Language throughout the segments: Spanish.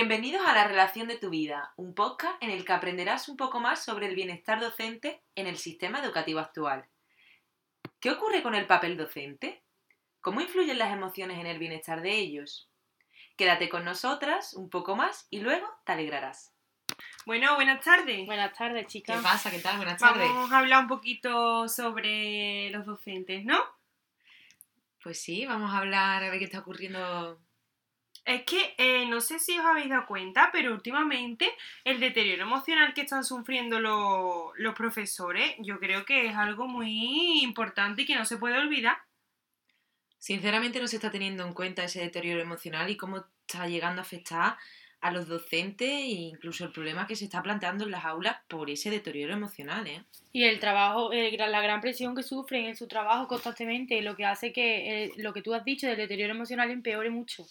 Bienvenidos a La Relación de tu Vida, un podcast en el que aprenderás un poco más sobre el bienestar docente en el sistema educativo actual. ¿Qué ocurre con el papel docente? ¿Cómo influyen las emociones en el bienestar de ellos? Quédate con nosotras un poco más y luego te alegrarás. Bueno, buenas tardes. Buenas tardes, ¿Qué chicas. pasa? ¿Qué tal? Buenas tardes. Vamos a hablar un poquito sobre los docentes, ¿no? Pues sí, vamos a hablar a ver qué está ocurriendo. Es que eh, no sé si os habéis dado cuenta, pero últimamente el deterioro emocional que están sufriendo lo- los profesores, yo creo que es algo muy importante y que no se puede olvidar. Sinceramente no se está teniendo en cuenta ese deterioro emocional y cómo está llegando a afectar a los docentes e incluso el problema que se está planteando en las aulas por ese deterioro emocional, ¿eh? Y el trabajo, el gran- la gran presión que sufren en su trabajo constantemente, lo que hace que eh, lo que tú has dicho del deterioro emocional empeore mucho.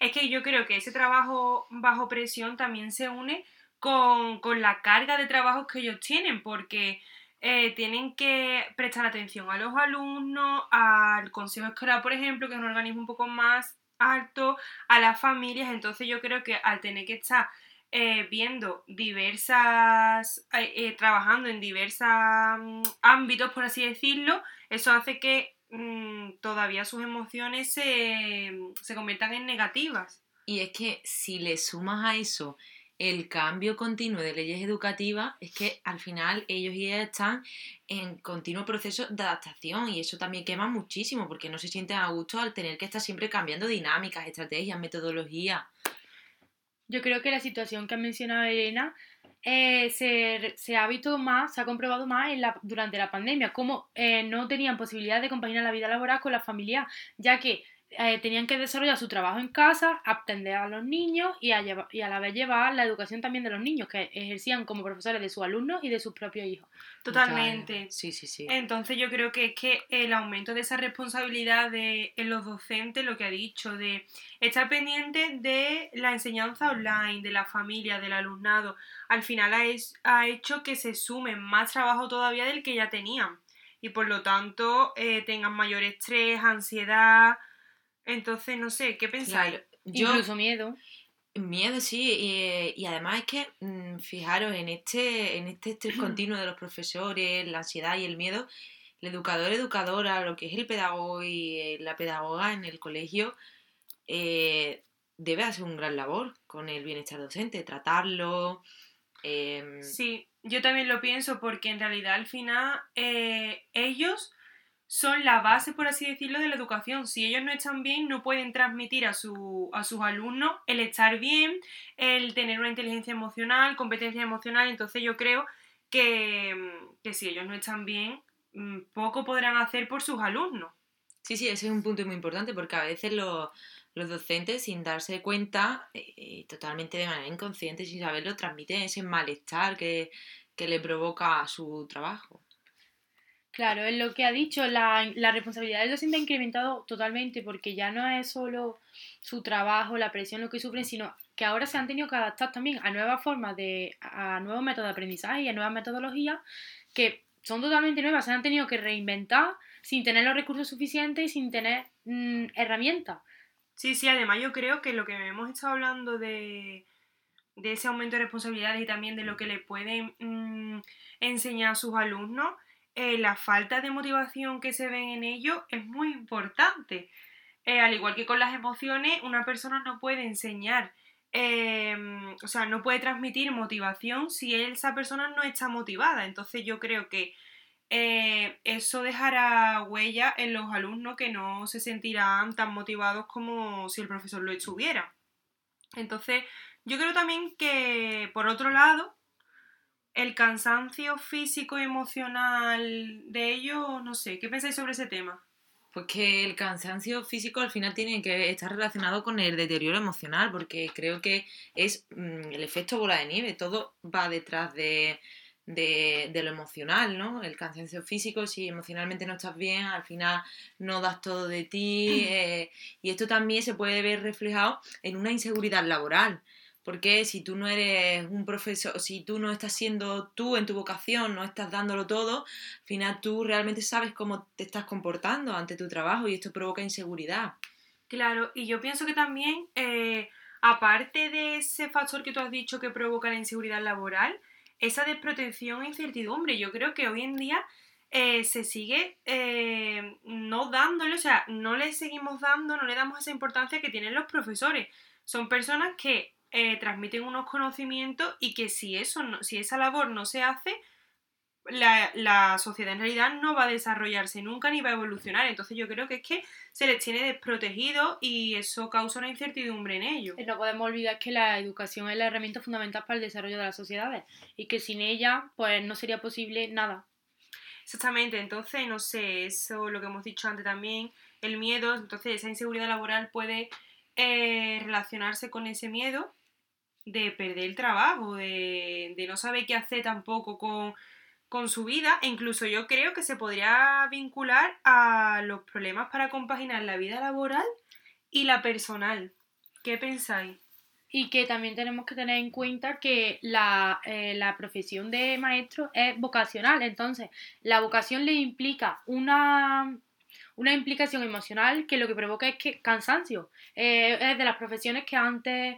Es que yo creo que ese trabajo bajo presión también se une con, con la carga de trabajos que ellos tienen, porque eh, tienen que prestar atención a los alumnos, al consejo escolar, por ejemplo, que es un organismo un poco más alto, a las familias, entonces yo creo que al tener que estar eh, viendo diversas, eh, trabajando en diversos ámbitos, por así decirlo, eso hace que mm, todavía sus emociones se, se conviertan en negativas. Y es que si le sumas a eso el cambio continuo de leyes educativas, es que al final ellos y ellas están en continuo proceso de adaptación y eso también quema muchísimo porque no se sienten a gusto al tener que estar siempre cambiando dinámicas, estrategias, metodologías. Yo creo que la situación que ha mencionado Elena eh, se, se ha visto más, se ha comprobado más en la, durante la pandemia, como eh, no tenían posibilidad de compaginar la vida laboral con la familiar, ya que eh, tenían que desarrollar su trabajo en casa, atender a los niños y a, lleva- y a la vez llevar la educación también de los niños, que ejercían como profesores de sus alumnos y de sus propios hijos. Totalmente. Sí, sí, sí. Entonces yo creo que es que el aumento de esa responsabilidad de, en los docentes, lo que ha dicho, de estar pendiente de la enseñanza online, de la familia, del alumnado, al final ha, es- ha hecho que se sumen más trabajo todavía del que ya tenían. Y por lo tanto eh, tengan mayor estrés, ansiedad. Entonces, no sé, ¿qué pensáis? Claro, yo Incluso miedo. Miedo, sí, y, y además es que, mm, fijaros, en este, en este estrés continuo de los profesores, la ansiedad y el miedo, el educador, educadora, lo que es el pedagogo y eh, la pedagoga en el colegio, eh, debe hacer un gran labor con el bienestar docente, tratarlo. em, Sí, yo también lo pienso porque en realidad al final eh, ellos son la base, por así decirlo, de la educación. Si ellos no están bien, no pueden transmitir a, su, a sus alumnos el estar bien, el tener una inteligencia emocional, competencia emocional. Entonces yo creo que, que si ellos no están bien, mm, poco podrán hacer por sus alumnos. Sí, sí, ese es un punto muy importante porque a veces los, los docentes, sin darse cuenta, eh, eh, totalmente de manera inconsciente, sin saberlo, transmiten ese malestar que, que le provoca su trabajo. Claro, es lo que ha dicho, la, la responsabilidad del docente ha incrementado totalmente porque ya no es solo su trabajo, la presión, lo que sufren, sino que ahora se han tenido que adaptar también a nuevas formas de, a nuevos métodos de aprendizaje y a nuevas metodologías que son totalmente nuevas, se han tenido que reinventar sin tener los recursos suficientes y sin tener mm, herramientas. Sí, sí, además yo creo que lo que hemos estado hablando de, de ese aumento de responsabilidades y también de lo que le pueden mm, enseñar a sus alumnos, eh, la falta de motivación que se ven en ellos es muy importante. Eh, al igual que con las emociones, una persona no puede enseñar, eh, o sea, no puede transmitir motivación si esa persona no está motivada. Entonces yo creo que eh, eso dejará huella en los alumnos que no se sentirán tan motivados como si el profesor lo estuviera. Entonces, yo creo también que, por otro lado, el cansancio físico y emocional de ellos, no sé, ¿qué pensáis sobre ese tema? Pues que el cansancio físico al final tiene que estar relacionado con el deterioro emocional, porque creo que es mm, el efecto bola de nieve, todo va detrás de, de, de lo emocional, ¿no? El cansancio físico, si emocionalmente no estás bien, al final no das todo de ti, eh, y esto también se puede ver reflejado en una inseguridad laboral. Porque si tú no eres un profesor, si tú no estás siendo tú en tu vocación, no estás dándolo todo, al final tú realmente sabes cómo te estás comportando ante tu trabajo y esto provoca inseguridad. Claro, y yo pienso que también, eh, aparte de ese factor que tú has dicho que provoca la inseguridad laboral, esa desprotección e incertidumbre. Yo creo que hoy en día eh, se sigue eh, no dándole, o sea, no le seguimos dando, no le damos esa importancia que tienen los profesores. Son personas que eh, transmiten unos conocimientos y que si eso si esa labor no se hace, la, sociedad en realidad no va a desarrollarse nunca ni va a evolucionar. Entonces yo creo que es que se les tiene desprotegido y eso causa una incertidumbre en ellos. No podemos olvidar que la educación es la herramienta fundamental para el desarrollo de las sociedades y que sin ella pues no sería posible nada. Exactamente, entonces no sé, eso lo que hemos dicho antes también, el miedo, entonces esa inseguridad laboral puede eh, relacionarse con ese miedo de perder el trabajo, de, de no saber qué hacer tampoco con con su vida e incluso yo creo que se podría vincular a los problemas para compaginar la vida laboral y la personal. ¿Qué pensáis? Y que también tenemos que tener en cuenta que la, eh, la profesión de maestro es vocacional, entonces la vocación le implica una, una implicación emocional que lo que provoca es que cansancio. Eh, es de las profesiones que antes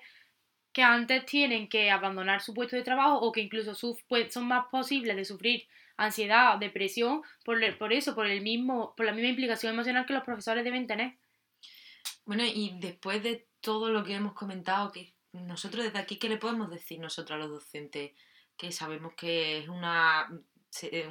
que antes tienen que abandonar su puesto de trabajo o que incluso pues, son más posibles de sufrir ansiedad, depresión, por, por eso, por, el mismo, por la misma implicación emocional que los profesores deben tener. Bueno, y después de todo lo que hemos comentado, que nosotros desde aquí, ¿qué le podemos decir nosotros a los docentes? Que sabemos que es una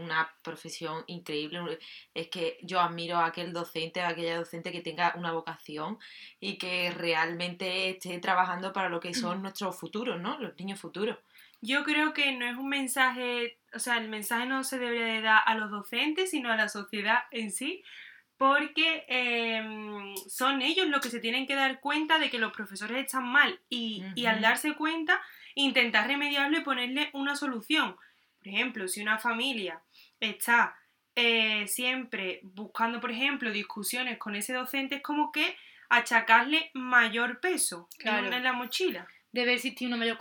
una profesión increíble. Es que yo admiro a aquel docente, a aquella docente que tenga una vocación y que realmente esté trabajando para lo que son nuestros futuros, ¿no? Los niños futuros. Yo creo que no es un mensaje, o sea, el mensaje no se debería de dar a los docentes, sino a la sociedad en sí, porque em, son ellos los que se tienen que dar cuenta de que los profesores están mal y, y al darse cuenta intentar remediarlo y ponerle una solución. Por ejemplo, si una familia está eh, siempre buscando, por ejemplo, discusiones con ese docente, es como que achacarle mayor peso en la mochila. Debe existir una mayor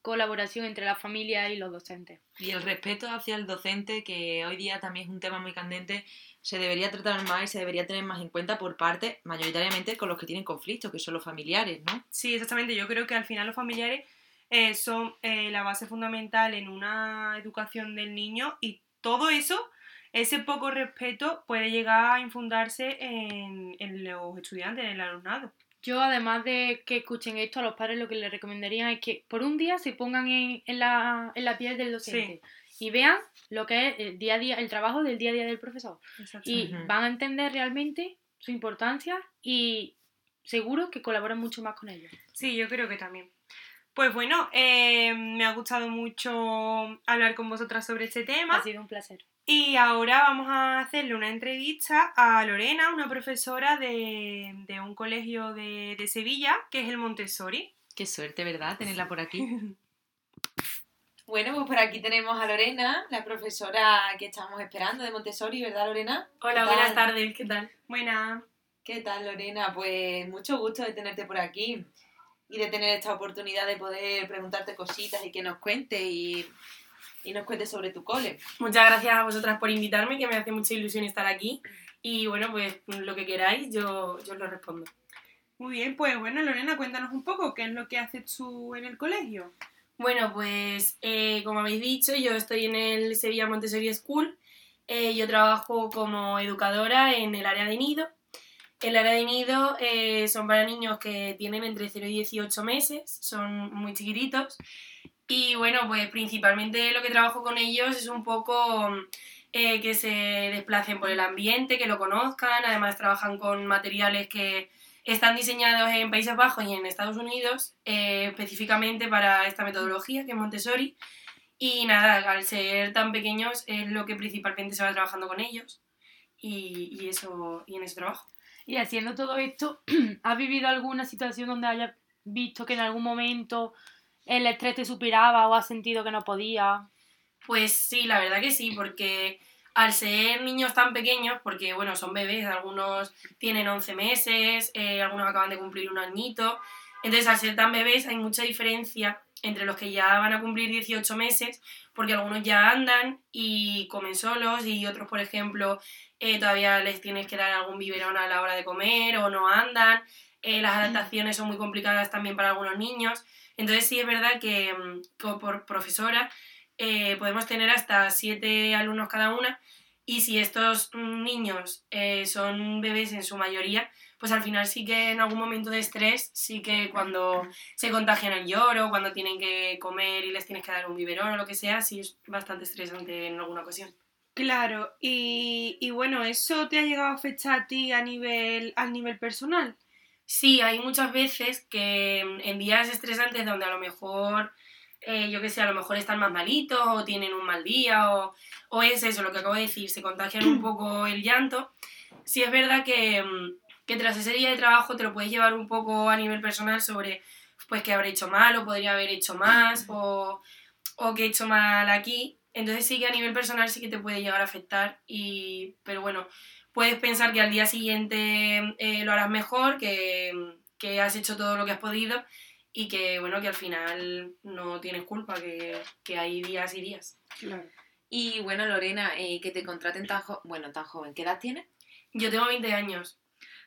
colaboración entre la familia y los docentes. Y el respeto hacia el docente, que hoy día también es un tema muy candente, se debería tratar más y se debería tener más en cuenta por parte, mayoritariamente, con los que tienen conflictos, que son los familiares, ¿no? Sí, exactamente. Yo creo que al final los familiares eh, son eh, la base fundamental en una educación del niño y todo eso, ese poco respeto puede llegar a infundarse en, los estudiantes, en el alumnado. Yo, además de que escuchen esto, a los padres lo que les recomendaría es que por un día se pongan en, la, piel del docente y vean lo que es el día a día, el trabajo del día a día del profesor. Y van a entender realmente su importancia y seguro que colaboran mucho más con ellos. Sí, yo creo que también. Pues bueno, eh, me ha gustado mucho hablar con vosotras sobre este tema. Ha sido un placer. Y ahora vamos a hacerle una entrevista a Lorena, una profesora de, un colegio de, Sevilla, que es el Montessori. Qué suerte, ¿verdad? Tenerla por aquí. bueno, pues por aquí tenemos a Lorena, la profesora que estamos esperando de Montessori, ¿verdad, Lorena? Hola, buenas tardes, ¿qué tal? Buenas. ¿Qué tal, Lorena? Pues mucho gusto de tenerte por aquí y de tener esta oportunidad de poder preguntarte cositas y que nos cuente y, nos cuente sobre tu cole. Muchas gracias a vosotras por invitarme, que me hace mucha ilusión estar aquí. Y bueno, pues lo que queráis, yo, yo os lo respondo. Muy bien, pues bueno, Lorena, cuéntanos un poco qué es lo que haces tú en el colegio. Bueno, pues eh, como habéis dicho, yo estoy en el Sevilla Montessori School. Eh, yo trabajo como educadora en el área de nido el área de nido eh, son para niños que tienen entre 0 y 18 meses, son muy chiquititos. Y bueno, pues principalmente lo que trabajo con ellos es un poco eh, que se desplacen por el ambiente, que lo conozcan. Además, trabajan con materiales que están diseñados en Países Bajos y en Estados Unidos, eh, específicamente para esta metodología que es Montessori. Y nada, al ser tan pequeños es lo que principalmente se va trabajando con ellos y, y eso, y en ese trabajo. Y haciendo todo esto, ¿has vivido alguna situación donde hayas visto que en algún momento el estrés te superaba o has sentido que no podía? Pues sí, la verdad que sí, porque al ser niños tan pequeños, porque bueno, son bebés, algunos tienen 11 meses, eh, algunos acaban de cumplir un añito, entonces al ser tan bebés hay mucha diferencia entre los que ya van a cumplir 18 meses, porque algunos ya andan y comen solos y otros, por ejemplo, eh, todavía les tienes que dar algún biberón a la hora de comer o no andan. eh, las adaptaciones son muy complicadas también para algunos niños. Entonces sí es verdad que mm, como por profesora eh, podemos tener hasta siete alumnos cada una y si estos niños eh, son bebés en su mayoría, pues al final sí que en algún momento de estrés, sí que cuando se contagian el lloro, cuando tienen que comer y les tienes que dar un biberón o lo que sea, sí es bastante estresante en alguna ocasión. Claro, y, y bueno, ¿eso te ha llegado a afectar a ti a nivel, a nivel personal? Sí, hay muchas veces que en días estresantes donde a lo mejor, eh, yo qué sé, a lo mejor están más malitos o tienen un mal día o, o es eso, lo que acabo de decir, se contagian un poco el llanto. Sí es verdad que, mm, que tras ese día de trabajo te lo puedes llevar un poco a nivel personal sobre pues que habré hecho mal o podría haber hecho más o, o que he hecho mal aquí. Entonces sí que a nivel personal sí que te puede llegar a afectar y pero bueno, puedes pensar que al día siguiente eh, lo harás mejor, que, que, has hecho todo lo que has podido y que bueno, que al final no tienes culpa, que, que hay días y días. Claro. Y bueno, Lorena, eh, que te contraten tan, jo bueno, tan joven, ¿qué edad tienes? Yo tengo 20 años.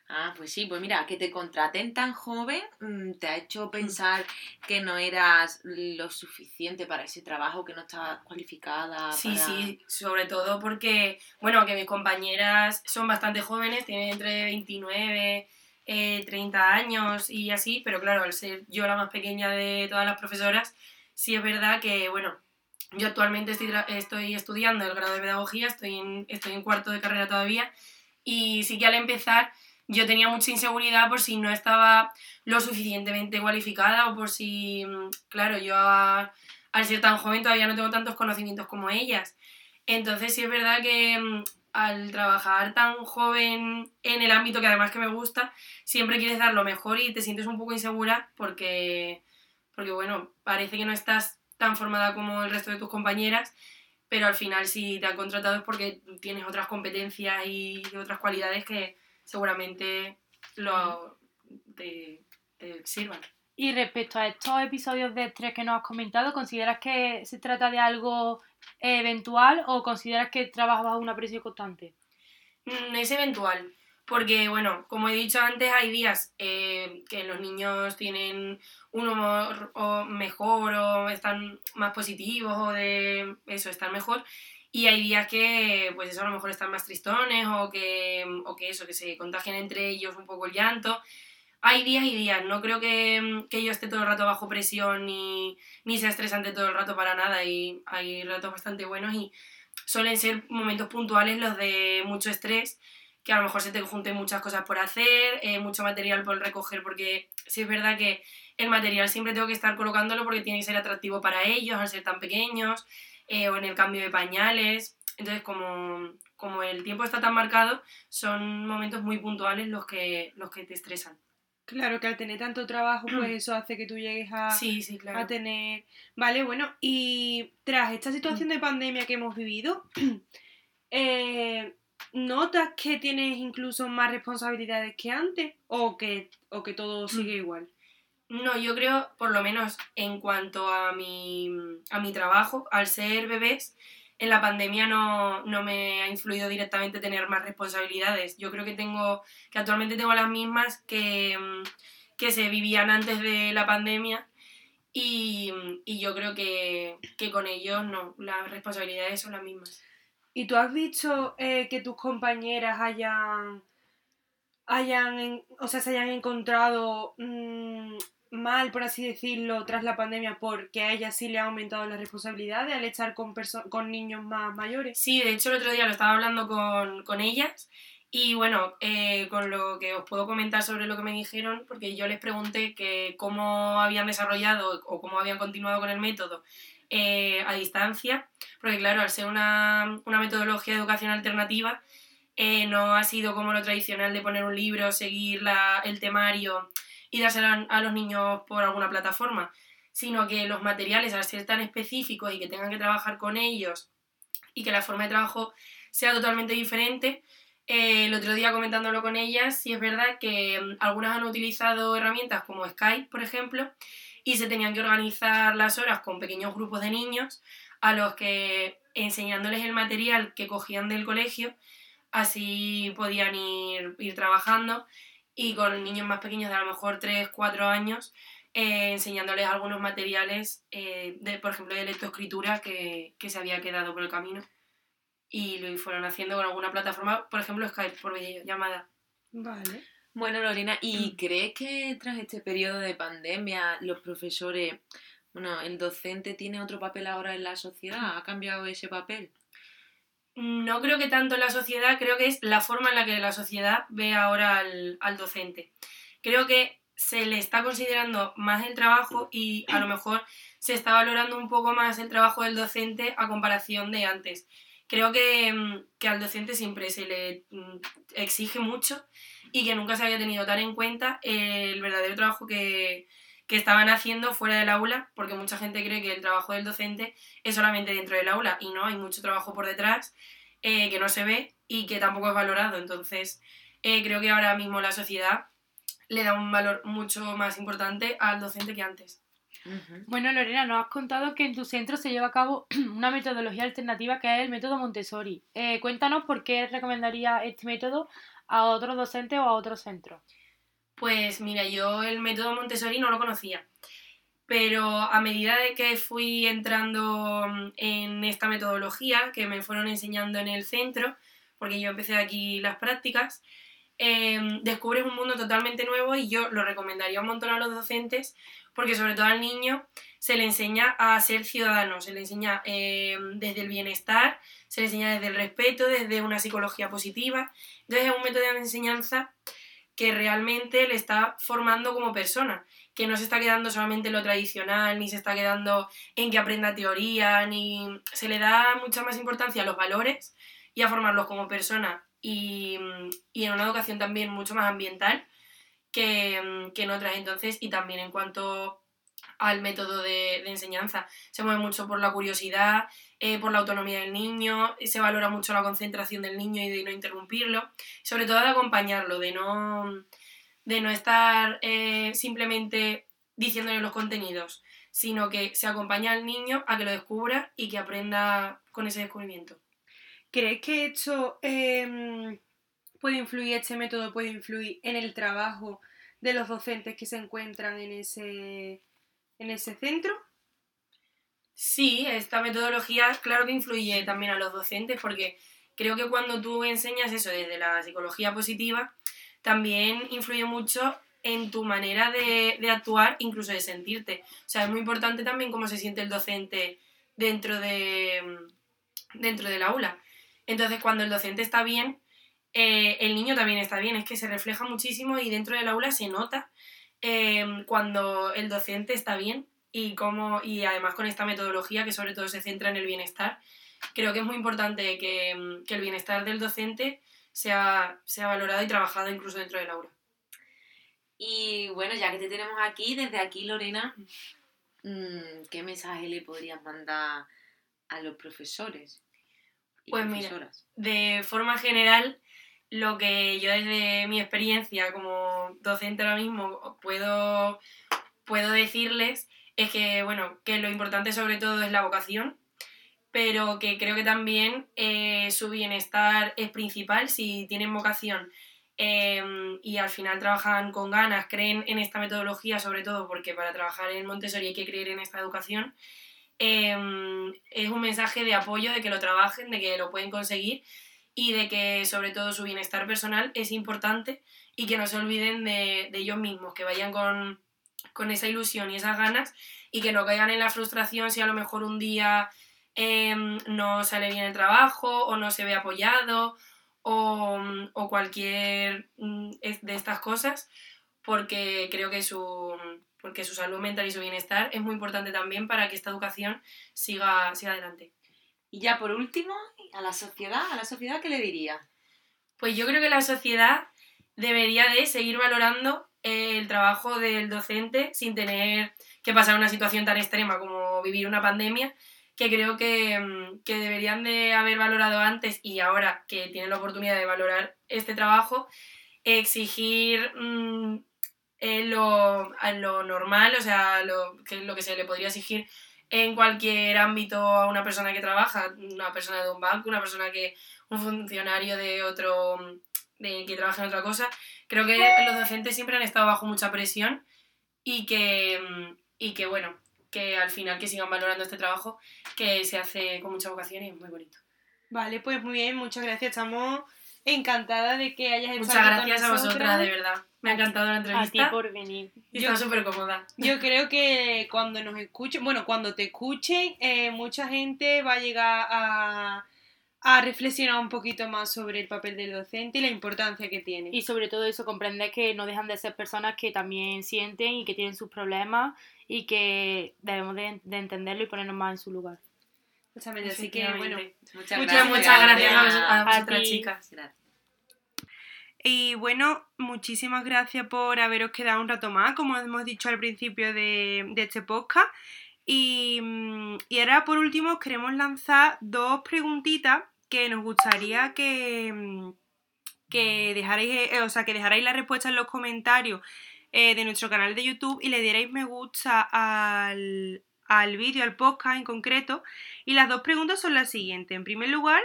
Ah, pues sí, pues mira, que te contraten tan joven mm, te ha hecho pensar que no eras lo suficiente para ese trabajo, que no estabas cualificada. Sí, para... sí, sobre todo porque, bueno, que mis compañeras son bastante jóvenes, tienen entre 29, eh, 30 años y así, pero claro, al ser yo la más pequeña de todas las profesoras, sí es verdad que, bueno, yo actualmente estoy, estudiando el grado de pedagogía, estoy en, estoy en cuarto de carrera todavía, y sí que al empezar yo tenía mucha inseguridad por si no estaba lo suficientemente cualificada o por si, mm, claro, yo al ser tan joven todavía no tengo tantos conocimientos como ellas. Entonces sí es verdad que mm, al trabajar tan joven en el ámbito que además que me gusta, siempre quieres dar lo mejor y te sientes un poco insegura porque, porque bueno, parece que no estás tan formada como el resto de tus compañeras, pero al final si te han contratado es porque tienes otras competencias y otras cualidades que seguramente lo, te, te sirvan. Y respecto a estos episodios de estrés que nos has comentado, ¿consideras que se trata de algo eventual o consideras que trabajas bajo una presión constante? Mm, es eventual, porque bueno, como he dicho antes, hay días eh, que los niños tienen un humor o mejor o están más positivos o de eso, están mejor. Y hay días que, pues eso, a lo mejor están más tristones o que, o que eso, que se contagian entre ellos un poco el llanto. Hay días y días, no creo que, que yo esté todo el rato bajo presión ni, ni sea estresante todo el rato para nada. Y hay ratos bastante buenos y suelen ser momentos puntuales los de mucho estrés, que a lo mejor se te junten muchas cosas por hacer, eh, mucho material por recoger, porque sí es verdad que el material siempre tengo que estar colocándolo porque tiene que ser atractivo para ellos al ser tan pequeños. Eh, o en el cambio de pañales. Entonces, como, como el tiempo está tan marcado, son momentos muy puntuales los que, los que te estresan. Claro, que al tener tanto trabajo, pues eso hace que tú llegues a, Sí, sí, claro. a tener... Vale, bueno, y tras esta situación de pandemia que hemos vivido, eh, ¿notas que tienes incluso más responsabilidades que antes? ¿O que, o que todo sigue igual? No, yo creo, por lo menos en cuanto a mi, a mi trabajo, al ser bebés, en la pandemia no, no, me ha influido directamente tener más responsabilidades. Yo creo que tengo, que actualmente tengo las mismas que, que se vivían antes de la pandemia y, y yo creo que, que, con ellos no, las responsabilidades son las mismas. ¿Y tú has visto eh, que tus compañeras hayan, hayan, o sea, se hayan encontrado mmm, mal, por así decirlo, tras la pandemia porque a ella sí le ha aumentado las responsabilidades al estar con, con niños más mayores. Sí, de hecho el otro día lo estaba hablando con, con ellas y bueno, eh, con lo que os puedo comentar sobre lo que me dijeron, porque yo les pregunté que cómo habían desarrollado o cómo habían continuado con el método eh, a distancia, porque claro, al ser una, una metodología de educación alternativa, eh, no ha sido como lo tradicional de poner un libro, seguir la, el temario y dársela a los niños por alguna plataforma, sino que los materiales, al ser tan específicos y que tengan que trabajar con ellos y que la forma de trabajo sea totalmente diferente, eh, el otro día comentándolo con ellas, sí es verdad que mm, algunas han utilizado herramientas como Skype, por ejemplo, y se tenían que organizar las horas con pequeños grupos de niños a los que enseñándoles el material que cogían del colegio, así podían ir, ir trabajando y con niños más pequeños de a lo mejor 3, 4 años, eh, enseñándoles algunos materiales, eh, de, por ejemplo, de lectoescritura que, que se había quedado por el camino. Y lo fueron haciendo con alguna plataforma, por ejemplo, Skype, por videollamada. Vale. Bueno, Lorena, ¿y crees que tras este periodo de pandemia los profesores, bueno, el docente tiene otro papel ahora en la sociedad? ¿Ha cambiado ese papel? No creo que tanto la sociedad, creo que es la forma en la que la sociedad ve ahora al, al docente. Creo que se le está considerando más el trabajo y a lo mejor se está valorando un poco más el trabajo del docente a comparación de antes. Creo que, mm, que al docente siempre se le mm, exige mucho y que nunca se había tenido tan en cuenta el verdadero trabajo que, que estaban haciendo fuera del aula, porque mucha gente cree que el trabajo del docente es solamente dentro del aula y no, hay mucho trabajo por detrás eh, que no se ve y que tampoco es valorado. Entonces, eh, creo que ahora mismo la sociedad le da un valor mucho más importante al docente que antes. Bueno, Lorena, nos has contado que en tu centro se lleva a cabo una metodología alternativa que es el método Montessori. Eh, cuéntanos por qué recomendaría este método a otros docentes o a otros centros. Pues mira, yo el método Montessori no lo conocía, pero a medida de que fui entrando en esta metodología que me fueron enseñando en el centro, porque yo empecé aquí las prácticas, em, descubres un mundo totalmente nuevo y yo lo recomendaría un montón a los docentes porque sobre todo al niño se le enseña a ser ciudadano, se le enseña em, desde el bienestar, se le enseña desde el respeto, desde una psicología positiva. Entonces es un método de enseñanza que realmente le está formando como persona, que no se está quedando solamente en lo tradicional, ni se está quedando en que aprenda teoría, ni se le da mucha más importancia a los valores y a formarlos como persona y, en una educación también mucho más ambiental que, que en otras. Entonces y también en cuanto al método de, enseñanza. Se mueve mucho por la curiosidad, eh, por la autonomía del niño, se valora mucho la concentración del niño y de no interrumpirlo, sobre todo de acompañarlo, de no, de no estar eh, simplemente diciéndole los contenidos, sino que se acompaña al niño a que lo descubra y que aprenda con ese descubrimiento. ¿Crees que esto em, puede influir, este método puede influir en el trabajo de los docentes que se encuentran en ese, en ese centro? Sí, esta metodología claro que influye también a los docentes porque creo que cuando tú enseñas eso desde la psicología positiva, también influye mucho en tu manera de, actuar, incluso de sentirte. O sea, es muy importante también cómo se siente el docente dentro, de, dentro del aula. Entonces, cuando el docente está bien, eh, el niño también está bien. Es que se refleja muchísimo y dentro del aula se nota eh, cuando el docente está bien y, cómo, y además con esta metodología que sobre todo se centra en el bienestar, creo que es muy importante que, el bienestar del docente sea, sea valorado y trabajado incluso dentro del aula. Y bueno, ya que te tenemos aquí, desde aquí, Lorena, mm, ¿qué mensaje le podrías mandar a los profesores? pues mira, de forma general, lo que yo desde mi experiencia como docente ahora mismo puedo, puedo decirles es que, bueno, que lo importante sobre todo es la vocación, pero que creo que también eh, su bienestar es principal si tienen vocación em, y al final trabajan con ganas, creen en esta metodología sobre todo porque para trabajar en Montessori hay que creer en esta educación. Em, es un mensaje de apoyo, de que lo trabajen, de que lo pueden conseguir y de que sobre todo su bienestar personal es importante y que no se olviden de ellos mismos, que vayan con, con esa ilusión y esas ganas y que no caigan en la frustración si a lo mejor un día em, no sale bien el trabajo o no se ve apoyado o, o cualquier mm, de estas cosas porque creo que su, porque su salud mental y su bienestar es muy importante también para que esta educación siga, siga adelante. Y ya por último, a la sociedad, ¿a la sociedad qué le diría? Pues yo creo que la sociedad debería de seguir valorando el trabajo del docente sin tener que pasar una situación tan extrema como vivir una pandemia, que creo que, mm, deberían de haber valorado antes y ahora que tienen la oportunidad de valorar este trabajo, exigir mm, lo, lo, normal, o sea, lo que, lo que se le podría exigir en cualquier ámbito a una persona que trabaja, una persona de un banco, una persona que, un funcionario de otro de que trabaje en otra cosa. Creo que los docentes siempre han estado bajo mucha presión y que, y que bueno, que al final que sigan valorando este trabajo que se hace con mucha vocación y es muy bonito. Vale, pues muy bien, muchas gracias. Estamos encantadas de que hayas estado Muchas gracias a vosotras, de verdad. Me ha encantado la A ti entrevista por venir. y Yo- está súper cómoda. Yo creo que cuando nos escuchen, bueno, cuando te escuchen, eh, mucha gente va a llegar a, a reflexionar un poquito más sobre el papel del docente y la importancia que tiene. Y sobre todo eso, comprender que no dejan de ser personas que también sienten y que tienen sus problemas y que debemos de, de entenderlo y ponernos más en su lugar. Así que bueno. Muchas Muchas, gracias. Muchas gracias a, vos- a A vosotras, chicas. Gracias. Y bueno, muchísimas gracias por haberos quedado un rato más, como hemos dicho al principio de, este podcast. Y, mm, y ahora por último os queremos lanzar dos preguntitas que nos gustaría que, mm, que dejarais, eh, o sea, que dejarais la respuesta en los comentarios eh, de nuestro canal de YouTube y le dierais me gusta al, al vídeo, al podcast en concreto. Y las dos preguntas son las siguientes. En primer lugar,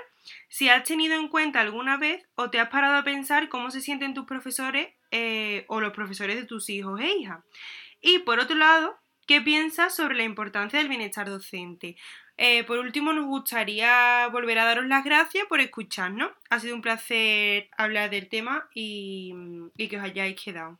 si has tenido en cuenta alguna vez o te has parado a pensar cómo se sienten tus profesores eh, o los profesores de tus hijos e hijas. Y por otro lado, ¿qué piensas sobre la importancia del bienestar docente? Eh, por último, nos gustaría volver a daros las gracias por escucharnos. Ha sido un placer hablar del tema y, y que os hayáis quedado.